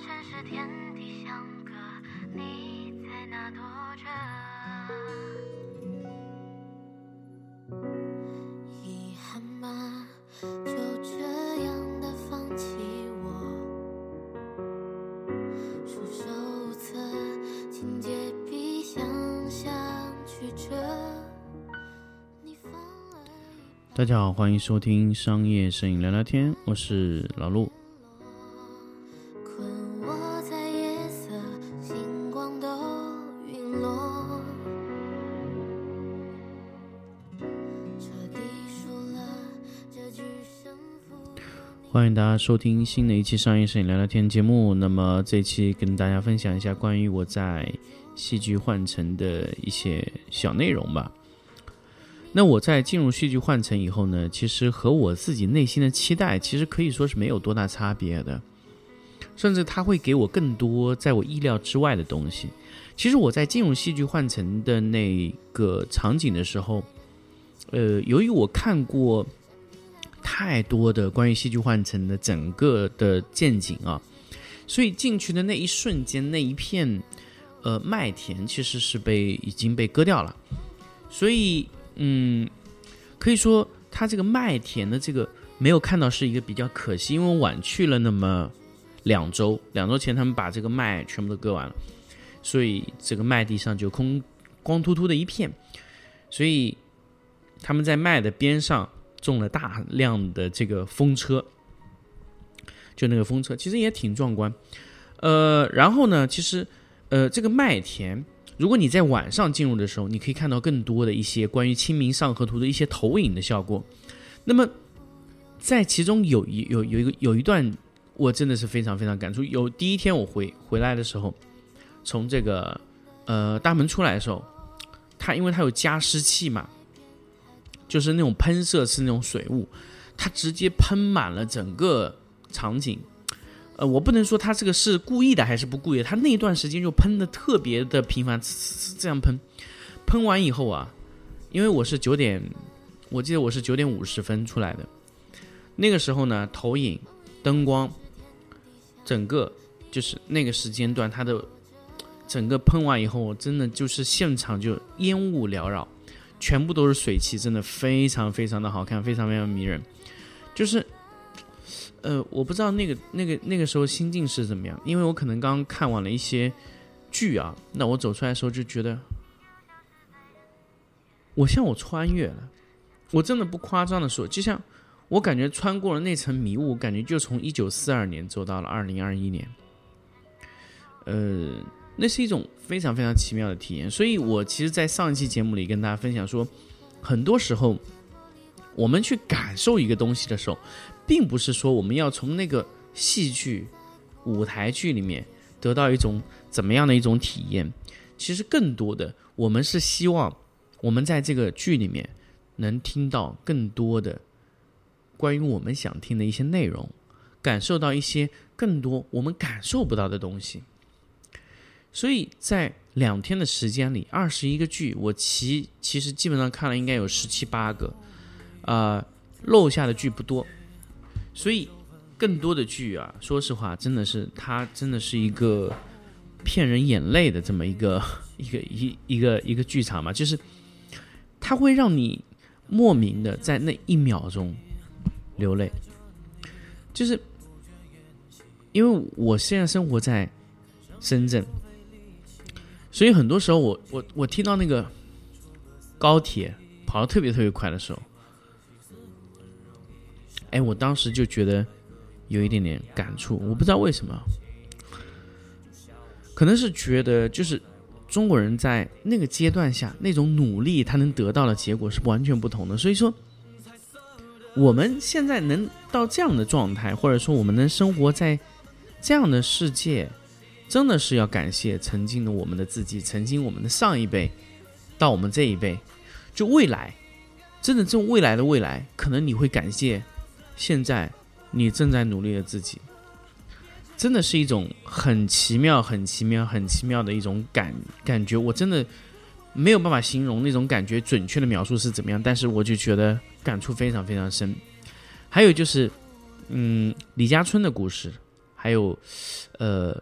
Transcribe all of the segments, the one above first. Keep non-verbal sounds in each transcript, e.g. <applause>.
城市天地相隔，你在哪躲着？遗憾吧，就这样的放弃我。束手无策，情节比想象曲折。你放了大家好，欢迎收听商业摄影聊聊天，我是老陆。欢迎大家收听新的一期商业摄影聊聊天节目。那么这期跟大家分享一下关于我在戏剧换城的一些小内容吧。那我在进入戏剧换城以后呢，其实和我自己内心的期待，其实可以说是没有多大差别的，甚至它会给我更多在我意料之外的东西。其实我在进入戏剧换城的那个场景的时候，呃，由于我看过太多的关于戏剧换乘的整个的见景啊，所以进去的那一瞬间，那一片呃麦田其实是被已经被割掉了，所以嗯，可以说它这个麦田的这个没有看到是一个比较可惜，因为晚去了那么两周，两周前他们把这个麦全部都割完了，所以这个麦地上就空光秃秃的一片，所以他们在麦的边上种了大量的这个风车，就那个风车其实也挺壮观。呃，然后呢，其实呃这个麦田，如果你在晚上进入的时候，你可以看到更多的一些关于《清明上河图》的一些投影的效果。那么在其中有一有有一个有一段，我真的是非常非常感触。有第一天我回回来的时候，从这个呃大门出来的时候，它因为它有加湿器嘛，就是那种喷射式那种水雾，它直接喷满了整个场景。呃，我不能说它这个是故意的还是不故意的，它那段时间就喷的特别的频繁，呲呲呲这样喷。喷完以后啊，因为我是九点，我记得我是九点五十分出来的，那个时候呢，投影、灯光，整个就是那个时间段，它的整个喷完以后，真的就是现场就烟雾缭绕。全部都是水汽，真的非常非常的好看，非常非常迷人。就是，呃，我不知道那个那个那个时候心境是怎么样，因为我可能刚看完了一些剧啊，那我走出来的时候就觉得，我像我穿越了，我真的不夸张的说，就像我感觉穿过了那层迷雾，感觉就从一九四二年走到了二零二一年，呃。那是一种非常非常奇妙的体验，所以我其实，在上一期节目里跟大家分享说，很多时候我们去感受一个东西的时候，并不是说我们要从那个戏剧、舞台剧里面得到一种怎么样的一种体验，其实更多的，我们是希望我们在这个剧里面能听到更多的关于我们想听的一些内容，感受到一些更多我们感受不到的东西。所以在两天的时间里，二十一个剧，我其其实基本上看了应该有十七八个，啊，漏下的剧不多。所以更多的剧啊，说实话，真的是它真的是一个骗人眼泪的这么一个 <laughs> 一个一一个一个剧场嘛，就是它会让你莫名的在那一秒钟流泪，就是因为我现在生活在深圳。所以很多时候，我我我听到那个高铁跑得特别特别快的时候，哎，我当时就觉得有一点点感触。我不知道为什么，可能是觉得就是中国人在那个阶段下那种努力，他能得到的结果是完全不同的。所以说，我们现在能到这样的状态，或者说我们能生活在这样的世界。真的是要感谢曾经的我们的自己，曾经我们的上一辈，到我们这一辈，就未来，真的这未来的未来，可能你会感谢现在你正在努力的自己，真的是一种很奇妙、很奇妙、很奇妙的一种感感觉。我真的没有办法形容那种感觉，准确的描述是怎么样，但是我就觉得感触非常非常深。还有就是，嗯，李家村的故事。还有，呃，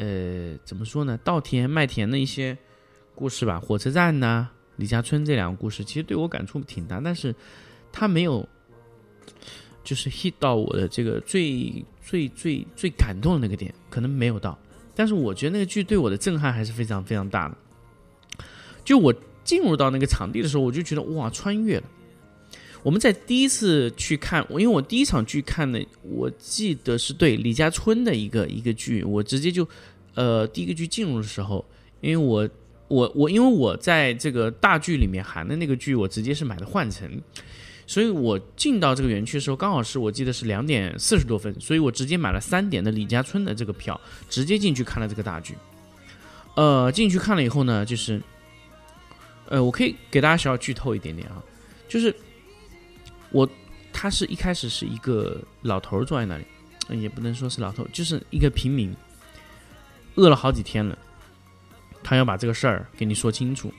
呃，怎么说呢？稻田麦田的一些故事吧，火车站呐，李家村这两个故事，其实对我感触挺大，但是它没有，就是 hit 到我的这个最最最最感动的那个点，可能没有到。但是我觉得那个剧对我的震撼还是非常非常大的。就我进入到那个场地的时候，我就觉得哇，穿越了。我们在第一次去看，因为我第一场剧看的，我记得是对李家村的一个一个剧，我直接就，呃，第一个剧进入的时候，因为我我我因为我在这个大剧里面含的那个剧，我直接是买的换乘，所以我进到这个园区的时候，刚好是我记得是两点四十多分，所以我直接买了三点的李家村的这个票，直接进去看了这个大剧。呃，进去看了以后呢，就是，呃，我可以给大家小小剧透一点点啊，就是。我，他是一开始是一个老头坐在那里，也不能说是老头，就是一个平民，饿了好几天了，他要把这个事儿给你说清楚。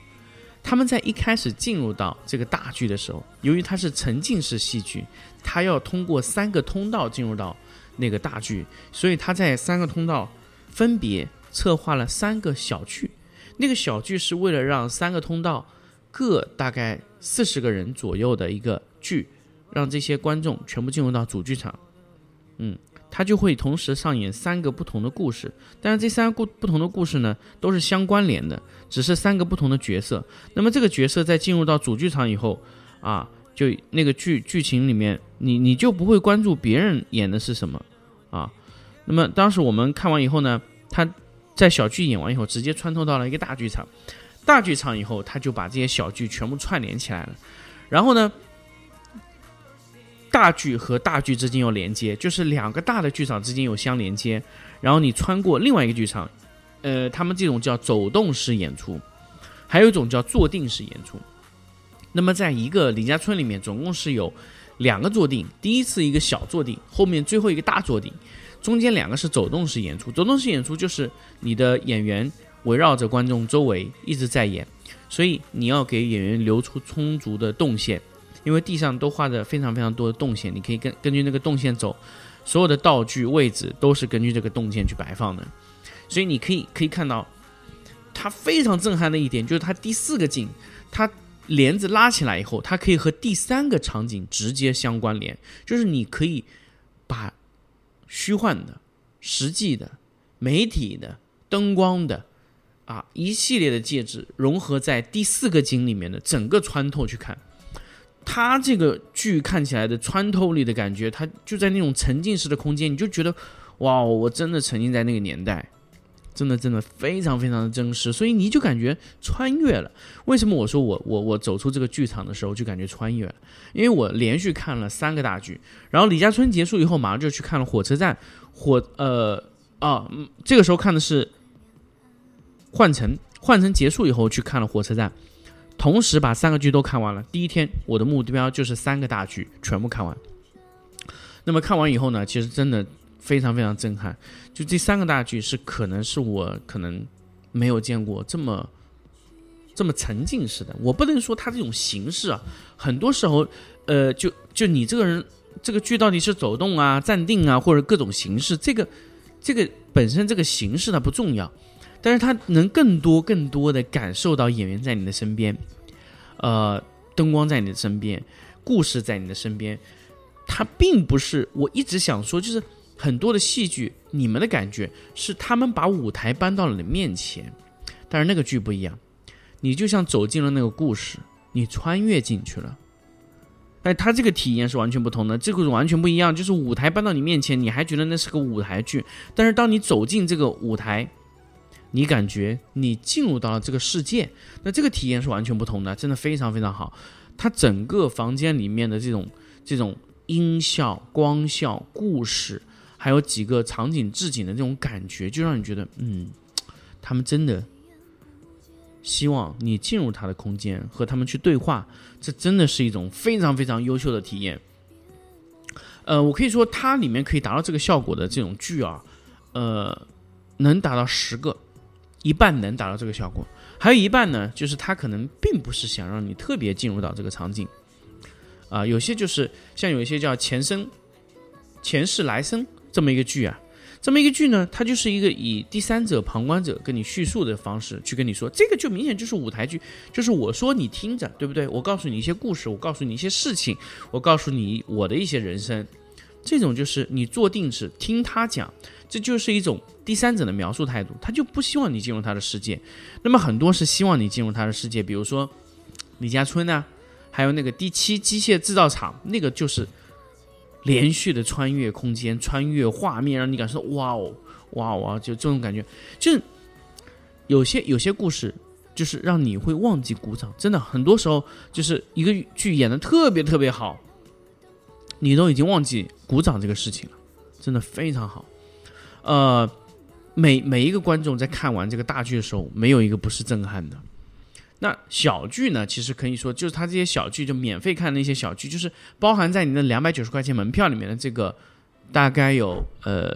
他们在一开始进入到这个大剧的时候，由于它是沉浸式戏剧，他要通过三个通道进入到那个大剧，所以他在三个通道分别策划了三个小剧。那个小剧是为了让三个通道各大概四十个人左右的一个剧。让这些观众全部进入到主剧场，嗯，他就会同时上演三个不同的故事，但是这三个故不同的故事呢，都是相关联的，只是三个不同的角色。那么这个角色在进入到主剧场以后，啊，就那个剧剧情里面，你你就不会关注别人演的是什么，啊，那么当时我们看完以后呢，他在小剧演完以后，直接穿透到了一个大剧场，大剧场以后，他就把这些小剧全部串联起来了，然后呢。大剧和大剧之间有连接，就是两个大的剧场之间有相连接，然后你穿过另外一个剧场，呃，他们这种叫走动式演出，还有一种叫坐定式演出。那么在一个李家村里面，总共是有两个坐定，第一次一个小坐定，后面最后一个大坐定，中间两个是走动式演出。走动式演出就是你的演员围绕着观众周围一直在演，所以你要给演员留出充足的动线。因为地上都画着非常非常多的动线，你可以根根据那个动线走，所有的道具位置都是根据这个动线去摆放的，所以你可以可以看到，它非常震撼的一点就是它第四个镜，它帘子拉起来以后，它可以和第三个场景直接相关联，就是你可以把虚幻的、实际的、媒体的、灯光的啊一系列的介质融合在第四个景里面的整个穿透去看。它这个剧看起来的穿透力的感觉，它就在那种沉浸式的空间，你就觉得，哇，我真的沉浸在那个年代，真的真的非常非常的真实，所以你就感觉穿越了。为什么我说我我我走出这个剧场的时候就感觉穿越了？因为我连续看了三个大剧，然后李家村结束以后，马上就去看了火车站，火呃啊，这个时候看的是换乘，换乘结束以后去看了火车站。同时把三个剧都看完了。第一天我的目标就是三个大剧全部看完。那么看完以后呢，其实真的非常非常震撼。就这三个大剧是可能是我可能没有见过这么这么沉浸式的。我不能说它这种形式啊，很多时候，呃，就就你这个人这个剧到底是走动啊、暂定啊，或者各种形式，这个这个本身这个形式它不重要。但是他能更多、更多的感受到演员在你的身边，呃，灯光在你的身边，故事在你的身边。它并不是我一直想说，就是很多的戏剧，你们的感觉是他们把舞台搬到了你面前，但是那个剧不一样，你就像走进了那个故事，你穿越进去了。哎，他这个体验是完全不同的，这个是完全不一样。就是舞台搬到你面前，你还觉得那是个舞台剧，但是当你走进这个舞台。你感觉你进入到了这个世界，那这个体验是完全不同的，真的非常非常好。它整个房间里面的这种这种音效、光效、故事，还有几个场景置景的这种感觉，就让你觉得，嗯，他们真的希望你进入他的空间和他们去对话，这真的是一种非常非常优秀的体验。呃，我可以说它里面可以达到这个效果的这种剧啊，呃，能达到十个。一半能达到这个效果，还有一半呢，就是他可能并不是想让你特别进入到这个场景，啊，有些就是像有一些叫前生、前世来生这么一个剧啊，这么一个剧呢，它就是一个以第三者、旁观者跟你叙述的方式去跟你说，这个就明显就是舞台剧，就是我说你听着，对不对？我告诉你一些故事，我告诉你一些事情，我告诉你我的一些人生，这种就是你坐定式听他讲，这就是一种第三者的描述态度，他就不希望你进入他的世界。那么很多是希望你进入他的世界，比如说李家春啊，还有那个第七机械制造厂，那个就是。连续的穿越空间、穿越画面，让你感受哇哦哇哦哇，就这种感觉，就是有些有些故事，就是让你会忘记鼓掌。真的，很多时候就是一个剧演的特别特别好，你都已经忘记鼓掌这个事情了，真的非常好。呃，每每一个观众在看完这个大剧的时候，没有一个不是震撼的。那小剧呢？其实可以说，就是它这些小剧，就免费看那些小剧，就是包含在你的两百九十块钱门票里面的这个，大概有呃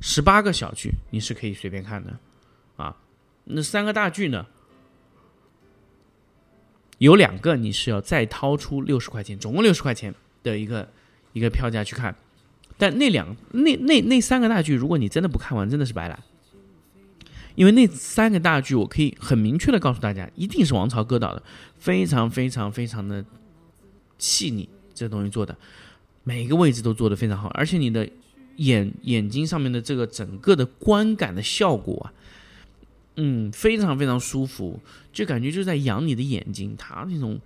十八个小剧，你是可以随便看的啊。那三个大剧呢，有两个你是要再掏出六十块钱，总共六十块钱的一个一个票价去看。但那两那那那三个大剧，如果你真的不看完，真的是白来。因为那三个大剧，我可以很明确的告诉大家，一定是王朝歌导的，非常非常非常的细腻，这东西做的，每个位置都做的非常好，而且你的眼眼睛上面的这个整个的观感的效果啊，嗯，非常非常舒服，就感觉就在养你的眼睛，它那种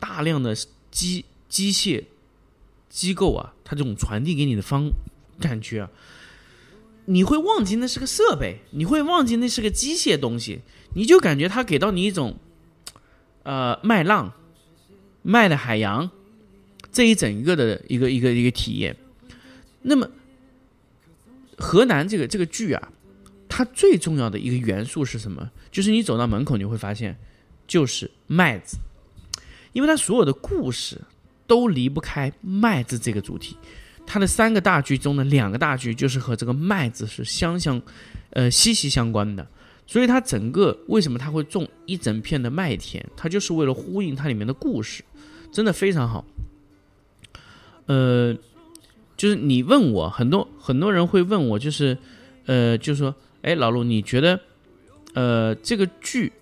大量的机机械机构啊，它这种传递给你的方感觉啊。你会忘记那是个设备，你会忘记那是个机械东西，你就感觉它给到你一种，呃，麦浪、麦的海洋这一整个的一个一个一个体验。那么，河南这个这个剧啊，它最重要的一个元素是什么？就是你走到门口，你会发现就是麦子，因为它所有的故事都离不开麦子这个主题。它的三个大剧中的两个大剧就是和这个麦子是相相，呃息息相关的，所以它整个为什么它会种一整片的麦田，它就是为了呼应它里面的故事，真的非常好。呃，就是你问我很多很多人会问我，就是呃，就说，哎，老陆，你觉得呃这个剧，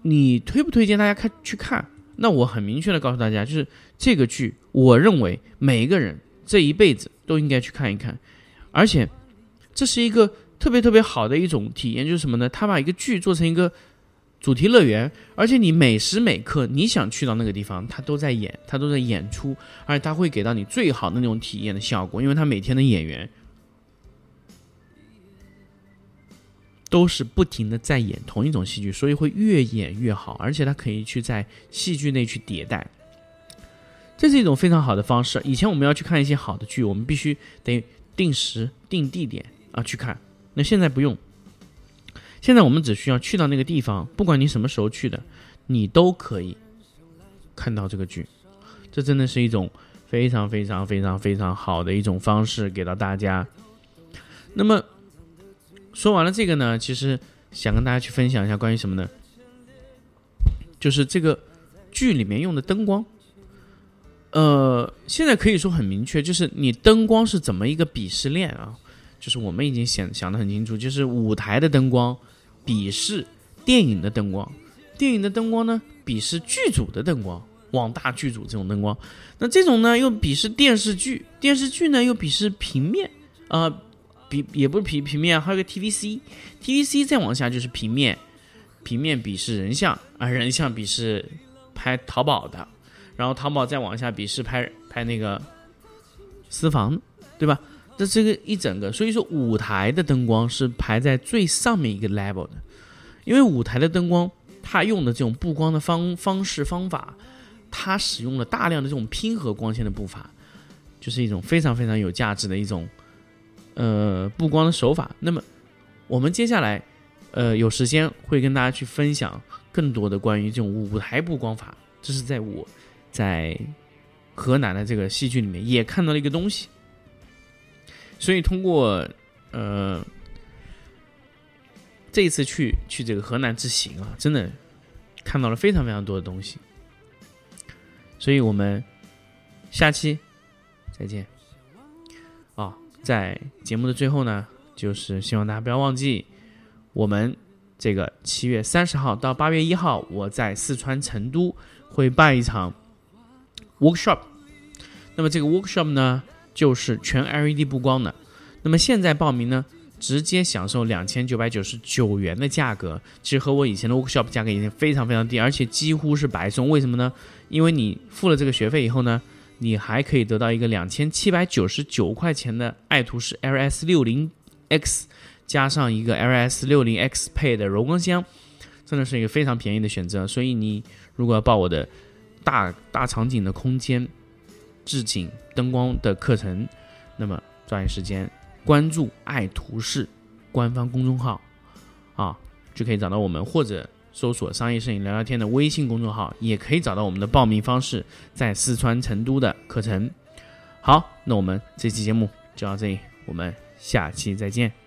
你推不推荐大家看去看？那我很明确的告诉大家，就是这个剧，我认为每一个人这一辈子都应该去看一看，而且这是一个特别特别好的一种体验，就是什么呢？他把一个剧做成一个主题乐园，而且你每时每刻你想去到那个地方，他都在演，他都在演出，而且他会给到你最好的那种体验的效果，因为他每天的演员。都是不停的在演同一种戏剧，所以会越演越好，而且它可以去在戏剧内去迭代，这是一种非常好的方式。以前我们要去看一些好的剧，我们必须得定时定地点啊去看，那现在不用，现在我们只需要去到那个地方，不管你什么时候去的，你都可以看到这个剧，这真的是一种非常非常非常非常好的一种方式给到大家。那么。说完了这个呢，其实想跟大家去分享一下关于什么呢？就是这个剧里面用的灯光，呃，现在可以说很明确，就是你灯光是怎么一个鄙视链啊？就是我们已经想想的很清楚，就是舞台的灯光鄙视电影的灯光，电影的灯光呢鄙视剧组的灯光，网大剧组这种灯光，那这种呢又鄙视电视剧，电视剧呢又鄙视平面啊。比也不是平平面，还有个 TVC，TVC 再往下就是平面，平面鄙视人像，而人像鄙视拍淘宝的，然后淘宝再往下鄙视拍拍那个私房，对吧？这这个一整个，所以说舞台的灯光是排在最上面一个 level 的，因为舞台的灯光它用的这种布光的方方式方法，它使用了大量的这种拼合光线的步伐，就是一种非常非常有价值的一种。呃，布光的手法。那么，我们接下来，呃，有时间会跟大家去分享更多的关于这种舞台布光法。这是在我在河南的这个戏剧里面也看到了一个东西。所以通过呃这一次去去这个河南之行啊，真的看到了非常非常多的东西。所以我们下期再见。在节目的最后呢，就是希望大家不要忘记，我们这个七月三十号到八月一号，我在四川成都会办一场 workshop。那么这个 workshop 呢，就是全 LED 布光的。那么现在报名呢，直接享受两千九百九十九元的价格，其实和我以前的 workshop 价格已经非常非常低，而且几乎是白送。为什么呢？因为你付了这个学费以后呢，你还可以得到一个两千七百九十九块钱的爱图仕 LS 六零 X，加上一个 LS 六零 X 配的柔光箱，真的是一个非常便宜的选择。所以你如果要报我的大大场景的空间。置景灯光的课程，那么抓紧时间关注爱图仕官方公众号啊，就可以找到我们，或者搜索“商业摄影聊聊天”的微信公众号，也可以找到我们的报名方式，在四川成都的课程。好，那我们这期节目就到这里，我们下期再见。